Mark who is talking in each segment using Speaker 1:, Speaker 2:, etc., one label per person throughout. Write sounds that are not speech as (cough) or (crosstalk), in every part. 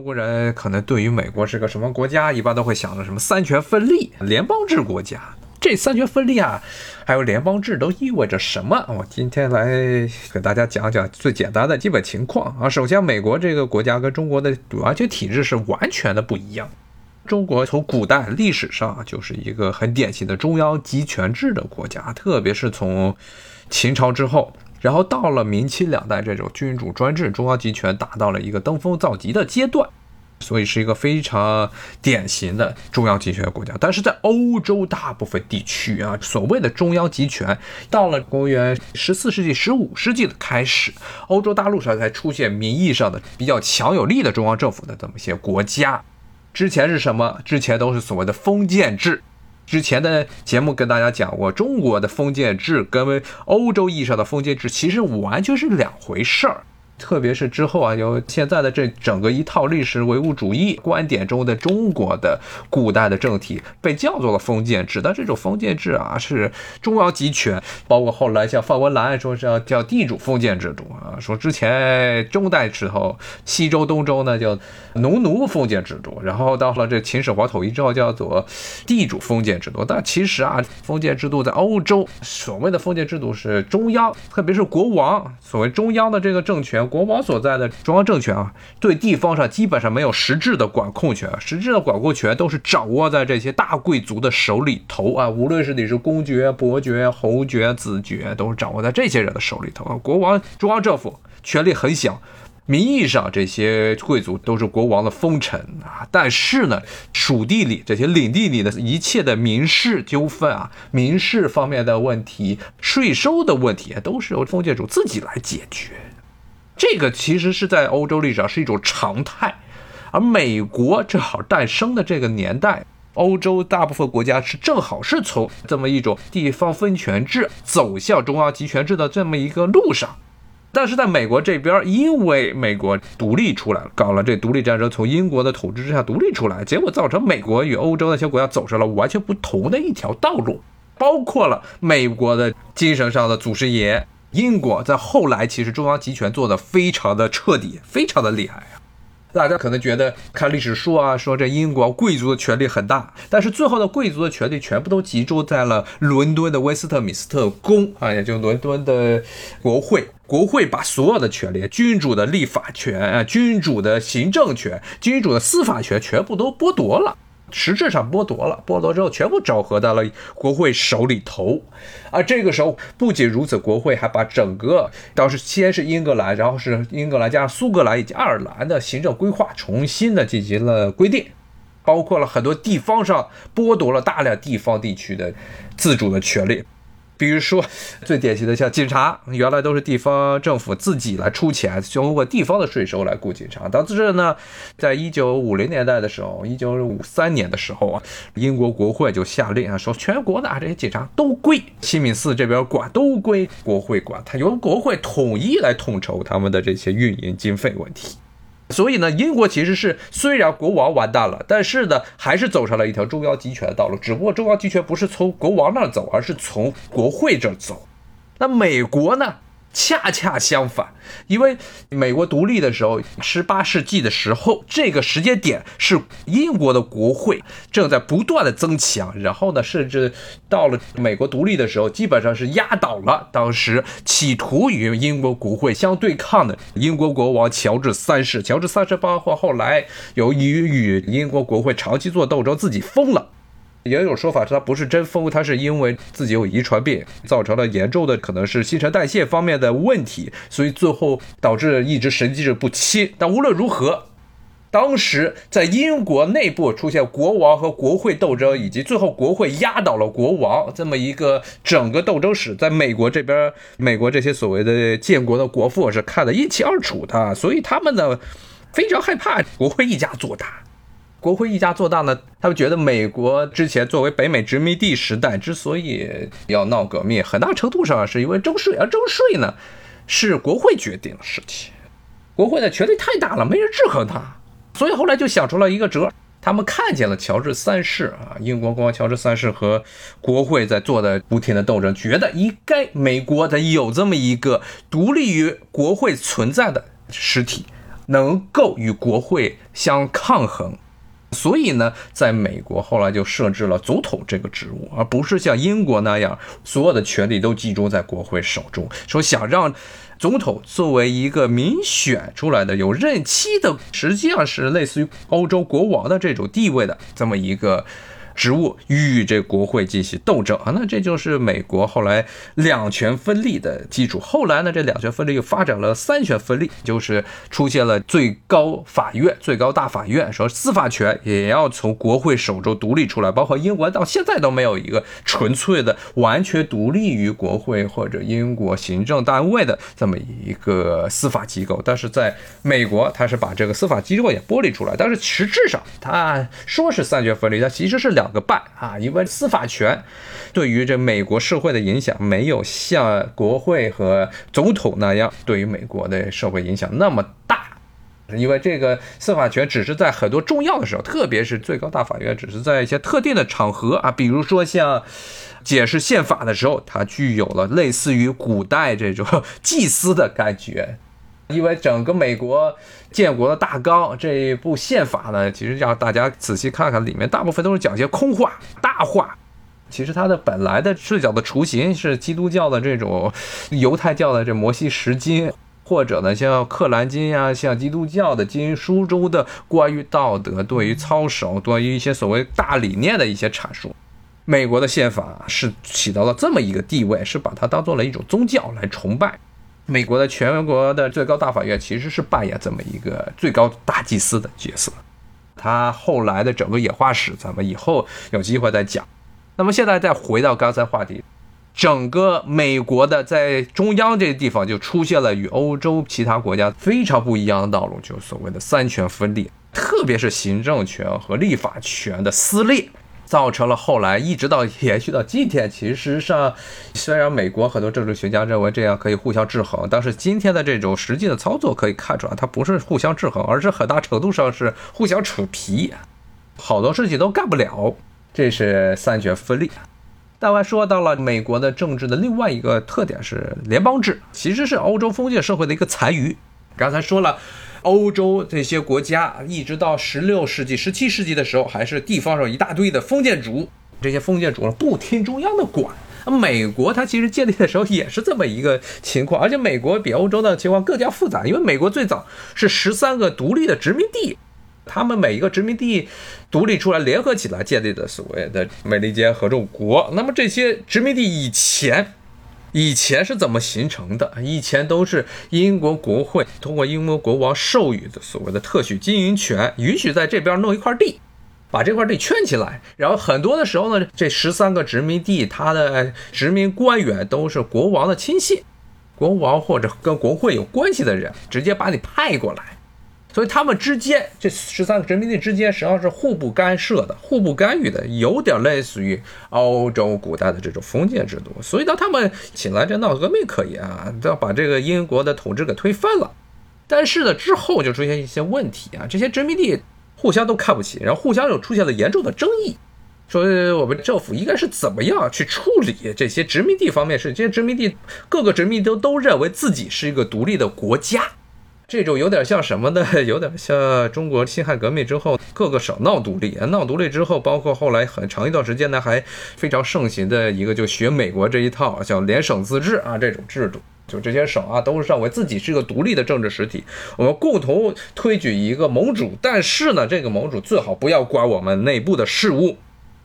Speaker 1: 中国人可能对于美国是个什么国家，一般都会想着什么三权分立、联邦制国家。这三权分立啊，还有联邦制都意味着什么？我今天来给大家讲讲最简单的基本情况啊。首先，美国这个国家跟中国的完全体制是完全的不一样。中国从古代历史上就是一个很典型的中央集权制的国家，特别是从秦朝之后。然后到了明清两代，这种君主专制、中央集权达到了一个登峰造极的阶段，所以是一个非常典型的中央集权国家。但是在欧洲大部分地区啊，所谓的中央集权，到了公元十四世纪、十五世纪的开始，欧洲大陆上才出现名义上的比较强有力的中央政府的这么一些国家。之前是什么？之前都是所谓的封建制。之前的节目跟大家讲过，中国的封建制跟欧洲意义上的封建制其实完全是两回事儿。特别是之后啊，有现在的这整个一套历史唯物主义观点中的中国的古代的政体，被叫做了封建制。但这种封建制啊，是中央集权，包括后来像范文澜说是要叫地主封建制度啊，说之前中代时候西周东周呢叫农奴封建制度，然后到了这秦始皇统一之后叫做地主封建制度。但其实啊，封建制度在欧洲所谓的封建制度是中央，特别是国王，所谓中央的这个政权。国王所在的中央政权啊，对地方上基本上没有实质的管控权，实质的管控权都是掌握在这些大贵族的手里头啊。无论是你是公爵、伯爵、侯爵、子爵，都是掌握在这些人的手里头啊。国王中央政府权力很小，名义上这些贵族都是国王的封臣啊，但是呢，属地里这些领地里的一切的民事纠纷啊、民事方面的问题、税收的问题，都是由封建主自己来解决。这个其实是在欧洲历史上是一种常态，而美国正好诞生的这个年代，欧洲大部分国家是正好是从这么一种地方分权制走向中央集权制的这么一个路上。但是在美国这边，因为美国独立出来了，搞了这独立战争，从英国的统治之下独立出来，结果造成美国与欧洲那些国家走上了完全不同的一条道路，包括了美国的精神上的祖师爷。英国在后来其实中央集权做的非常的彻底，非常的厉害啊！大家可能觉得看历史书啊，说这英国贵族的权力很大，但是最后的贵族的权力全部都集中在了伦敦的威斯特敏斯特宫啊，也就伦敦的国会。国会把所有的权利，君主的立法权啊，君主的行政权，君主的司法权，全部都剥夺了。实质上剥夺了，剥夺之后全部整合到了国会手里头，啊这个时候不仅如此，国会还把整个当时先是英格兰，然后是英格兰加上苏格兰以及爱尔兰的行政规划重新的进行了规定，包括了很多地方上剥夺了大量地方地区的自主的权利。比如说，最典型的像警察，原来都是地方政府自己来出钱，通过地方的税收来雇警察。但是呢，在一九五零年代的时候，一九五三年的时候啊，英国国会就下令啊，说全国的啊这些警察都归西敏寺这边管，都归国会管，他由国会统一来统筹他们的这些运营经费问题。所以呢，英国其实是虽然国王完蛋了，但是呢，还是走上了一条中央集权的道路。只不过中央集权不是从国王那儿走，而是从国会这儿走。那美国呢？恰恰相反，因为美国独立的时候，十八世纪的时候，这个时间点是英国的国会正在不断的增强，然后呢，甚至到了美国独立的时候，基本上是压倒了当时企图与英国国会相对抗的英国国王乔治三世。乔治三世包括后来由于与英国国会长期做斗争，自己疯了。也有说法是他不是真疯，他是因为自己有遗传病，造成了严重的可能是新陈代谢方面的问题，所以最后导致一直神志不清。但无论如何，当时在英国内部出现国王和国会斗争，以及最后国会压倒了国王这么一个整个斗争史，在美国这边，美国这些所谓的建国的国父是看得一清二楚的，所以他们呢非常害怕国会一家做大。国会一家做大呢，他们觉得美国之前作为北美殖民地时代之所以要闹革命，很大程度上是因为征税，而征税呢是国会决定的事情，国会的权力太大了，没人制衡他，所以后来就想出了一个辙，他们看见了乔治三世啊，英国国王乔治三世和国会在做的不停的斗争，觉得应该美国得有这么一个独立于国会存在的实体。能够与国会相抗衡。所以呢，在美国后来就设置了总统这个职务，而不是像英国那样，所有的权力都集中在国会手中。说想让总统作为一个民选出来的、有任期的，实际上是类似于欧洲国王的这种地位的这么一个。职务与这国会进行斗争啊，那这就是美国后来两权分立的基础。后来呢，这两权分立又发展了三权分立，就是出现了最高法院、最高大法院，说司法权也要从国会手中独立出来。包括英国到现在都没有一个纯粹的、完全独立于国会或者英国行政单位的这么一个司法机构。但是在美国，他是把这个司法机构也剥离出来，但是实质上他说是三权分立，他其实是两。两个半啊，因为司法权对于这美国社会的影响没有像国会和总统那样对于美国的社会影响那么大，因为这个司法权只是在很多重要的时候，特别是最高大法院，只是在一些特定的场合啊，比如说像解释宪法的时候，它具有了类似于古代这种 (laughs) 祭司的感觉。因为整个美国建国的大纲这一部宪法呢，其实让大家仔细看看，里面大部分都是讲些空话、大话。其实它的本来的视角的雏形是基督教的这种犹太教的这摩西十经，或者呢像克兰经呀，像基督教的经书中的关于道德、对于操守、对于一些所谓大理念的一些阐述。美国的宪法是起到了这么一个地位，是把它当做了一种宗教来崇拜。美国的全国的最高大法院其实是扮演这么一个最高大祭司的角色，他后来的整个演化史，咱们以后有机会再讲。那么现在再回到刚才话题，整个美国的在中央这个地方就出现了与欧洲其他国家非常不一样的道路，就是所谓的三权分立，特别是行政权和立法权的撕裂。造成了后来一直到延续到今天，其实上虽然美国很多政治学家认为这样可以互相制衡，但是今天的这种实际的操作可以看出来，它不是互相制衡，而是很大程度上是互相扯皮，好多事情都干不了。这是三权分立。大概说到了美国的政治的另外一个特点是联邦制，其实是欧洲封建社会的一个残余。刚才说了。欧洲这些国家，一直到十六世纪、十七世纪的时候，还是地方上一大堆的封建主，这些封建主不听中央的管。美国它其实建立的时候也是这么一个情况，而且美国比欧洲的情况更加复杂，因为美国最早是十三个独立的殖民地，他们每一个殖民地独立出来，联合起来建立的所谓的美利坚合众国。那么这些殖民地以前。以前是怎么形成的？以前都是英国国会通过英国国王授予的所谓的特许经营权，允许在这边弄一块地，把这块地圈起来。然后很多的时候呢，这十三个殖民地，它的殖民官员都是国王的亲信，国王或者跟国会有关系的人，直接把你派过来。所以他们之间，这十三个殖民地之间实际上是互不干涉的、互不干预的，有点类似于欧洲古代的这种封建制度。所以当他们起来这闹革命可以啊，要把这个英国的统治给推翻了。但是呢，之后就出现一些问题啊，这些殖民地互相都看不起，然后互相又出现了严重的争议，说我们政府应该是怎么样去处理这些殖民地方面事？这些殖民地各个殖民地都都认为自己是一个独立的国家。这种 (laughs) 有点像什么呢？有点像中国辛亥革命之后各个省闹独立，闹独立之后，包括后来很长一段时间呢，还非常盛行的一个，就学美国这一套，叫联省自治啊这种制度，就这些省啊都是认为自己是一个独立的政治实体，我们共同推举一个盟主，但是呢，这个盟主最好不要管我们内部的事务。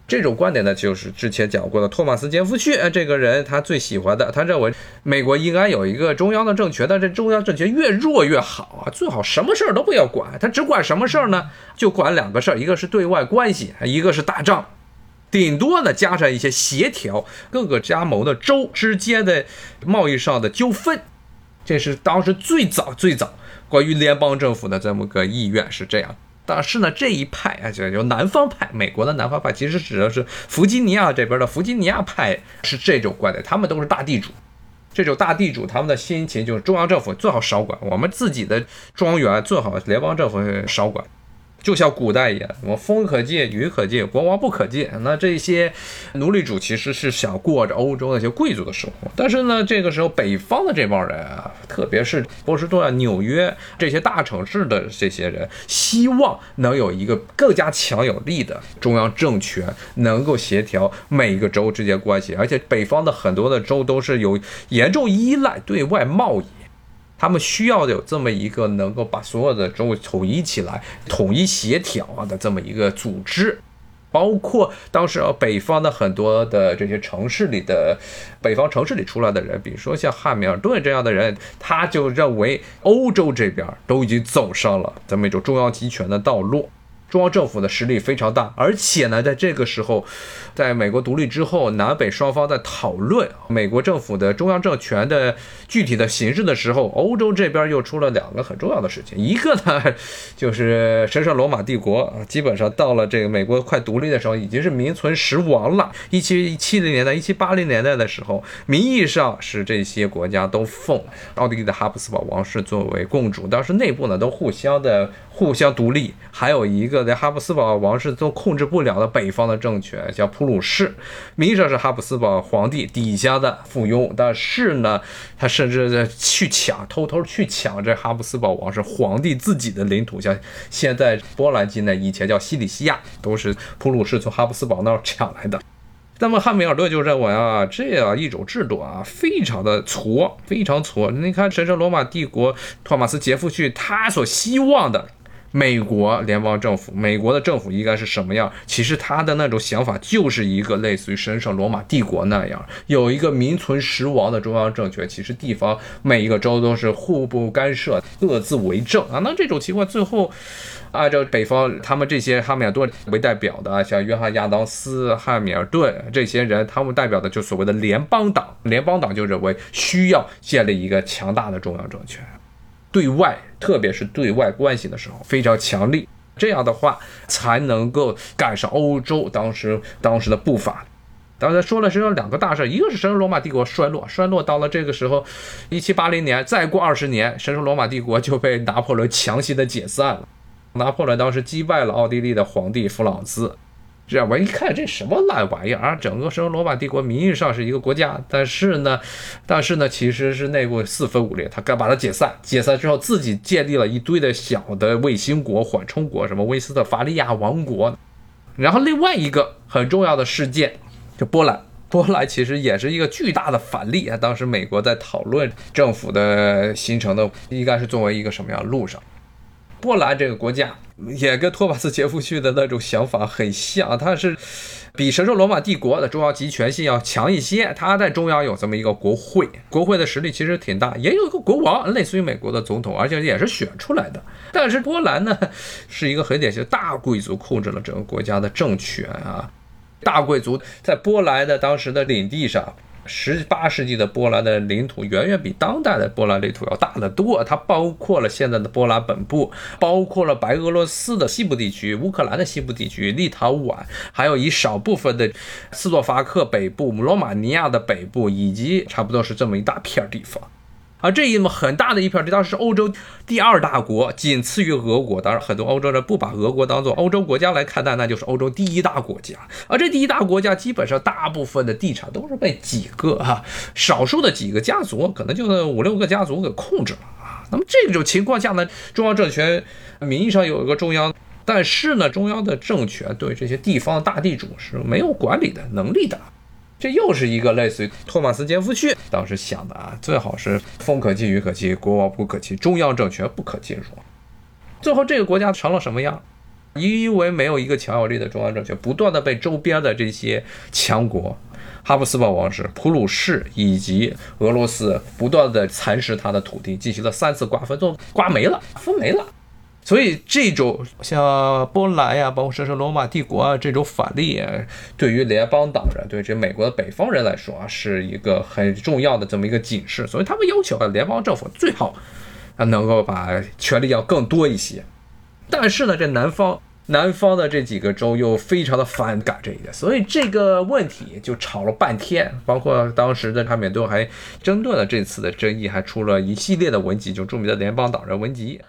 Speaker 1: 这种观点呢，就是之前讲过的托马斯·杰弗逊这个人，他最喜欢的。他认为美国应该有一个中央的政权，但这中央政权越弱越好啊，最好什么事儿都不要管。他只管什么事儿呢？就管两个事儿，一个是对外关系，一个是打仗，顶多呢加上一些协调各个加盟的州之间的贸易上的纠纷。这是当时最早最早关于联邦政府的这么个意愿是这样。但是呢，这一派啊，就就南方派，美国的南方派，其实指的是弗吉尼亚这边的弗吉尼亚派，是这种观点。他们都是大地主，这种大地主，他们的心情就是中央政府最好少管，我们自己的庄园最好联邦政府少管。就像古代一样，我风可借，雨可借，国王不可借。那这些奴隶主其实是想过着欧洲那些贵族的生活，但是呢，这个时候北方的这帮人啊，特别是波士顿啊、纽约这些大城市的这些人，希望能有一个更加强有力的中央政权，能够协调每一个州之间关系。而且北方的很多的州都是有严重依赖对外贸易。他们需要有这么一个能够把所有的州统一起来、统一协调啊的这么一个组织，包括当时啊北方的很多的这些城市里的北方城市里出来的人，比如说像汉密尔顿这样的人，他就认为欧洲这边都已经走上了这么一种中央集权的道路。中央政府的实力非常大，而且呢，在这个时候，在美国独立之后，南北双方在讨论美国政府的中央政权的具体的形式的时候，欧洲这边又出了两个很重要的事情，一个呢，就是神圣罗马帝国啊，基本上到了这个美国快独立的时候，已经是名存实亡了。一七七零年代、一七八零年代的时候，名义上是这些国家都奉奥地利的哈布斯堡王室作为共主，当时内部呢都互相的。互相独立，还有一个在哈布斯堡王室都控制不了的北方的政权，叫普鲁士，名义上是哈布斯堡皇帝底下的附庸，但是呢，他甚至在去抢，偷偷去抢这哈布斯堡王室皇帝自己的领土，像现在波兰境内，以前叫西里西亚，都是普鲁士从哈布斯堡那儿抢来的。那么汉密尔顿就认为啊，这样一种制度啊，非常的挫，非常挫。你看神圣罗马帝国托马斯杰夫逊他所希望的。美国联邦政府，美国的政府应该是什么样？其实他的那种想法就是一个类似于神圣罗马帝国那样，有一个名存实亡的中央政权。其实地方每一个州都是互不干涉，各自为政啊。那这种情况最后，按照北方他们这些汉密尔顿为代表的，像约翰亚当斯、汉密尔顿这些人，他们代表的就所谓的联邦党。联邦党就认为需要建立一个强大的中央政权。对外，特别是对外关系的时候非常强力，这样的话才能够赶上欧洲当时当时的步伐。刚才说了是有两个大事，一个是神圣罗马帝国衰落，衰落到了这个时候，一七八零年，再过二十年，神圣罗马帝国就被拿破仑强行的解散了。拿破仑当时击败了奥地利的皇帝弗朗兹。这样我一看，这什么烂玩意儿啊！整个圣罗马帝国名义上是一个国家，但是呢，但是呢，其实是内部四分五裂。他该把它解散，解散之后自己建立了一堆的小的卫星国、缓冲国，什么威斯特伐利亚王国。然后另外一个很重要的事件，就波兰。波兰其实也是一个巨大的反例啊。当时美国在讨论政府的形成的，应该是作为一个什么样的路上。波兰这个国家也跟托马斯杰夫逊的那种想法很像，他是比神圣罗马帝国的中央集权性要强一些。他在中央有这么一个国会，国会的实力其实挺大，也有一个国王，类似于美国的总统，而且也是选出来的。但是波兰呢，是一个很典型大贵族控制了整个国家的政权啊，大贵族在波兰的当时的领地上。十八世纪的波兰的领土远远比当代的波兰领土要大得多，它包括了现在的波兰本部，包括了白俄罗斯的西部地区、乌克兰的西部地区、立陶宛，还有一少部分的斯洛伐克北部、罗马尼亚的北部，以及差不多是这么一大片地方。而这一么很大的一片，这当时是欧洲第二大国，仅次于俄国。当然，很多欧洲人不把俄国当做欧洲国家来看待，那就是欧洲第一大国家。而这第一大国家，基本上大部分的地产都是被几个哈少数的几个家族，可能就五六个家族给控制了啊。那么这种情况下呢，中央政权名义上有一个中央，但是呢，中央的政权对这些地方大地主是没有管理的能力的。这又是一个类似于托马斯杰夫逊当时想的啊，最好是风可进雨可欺，国王不可欺，中央政权不可进入。最后这个国家成了什么样？因为没有一个强有力的中央政权，不断的被周边的这些强国，哈布斯堡王室、普鲁士以及俄罗斯不断的蚕食他的土地，进行了三次瓜分，都瓜没了，分没了。所以，这种像波兰呀，包括神圣罗马帝国啊，这种反例，对于联邦党人，对这美国的北方人来说啊，是一个很重要的这么一个警示。所以，他们要求啊联邦政府最好啊，能够把权力要更多一些。但是呢，这南方南方的这几个州又非常的反感这一点，所以这个问题就吵了半天。包括当时的汉密尔顿还争论了这次的争议，还出了一系列的文集，就著名的联邦党人文集。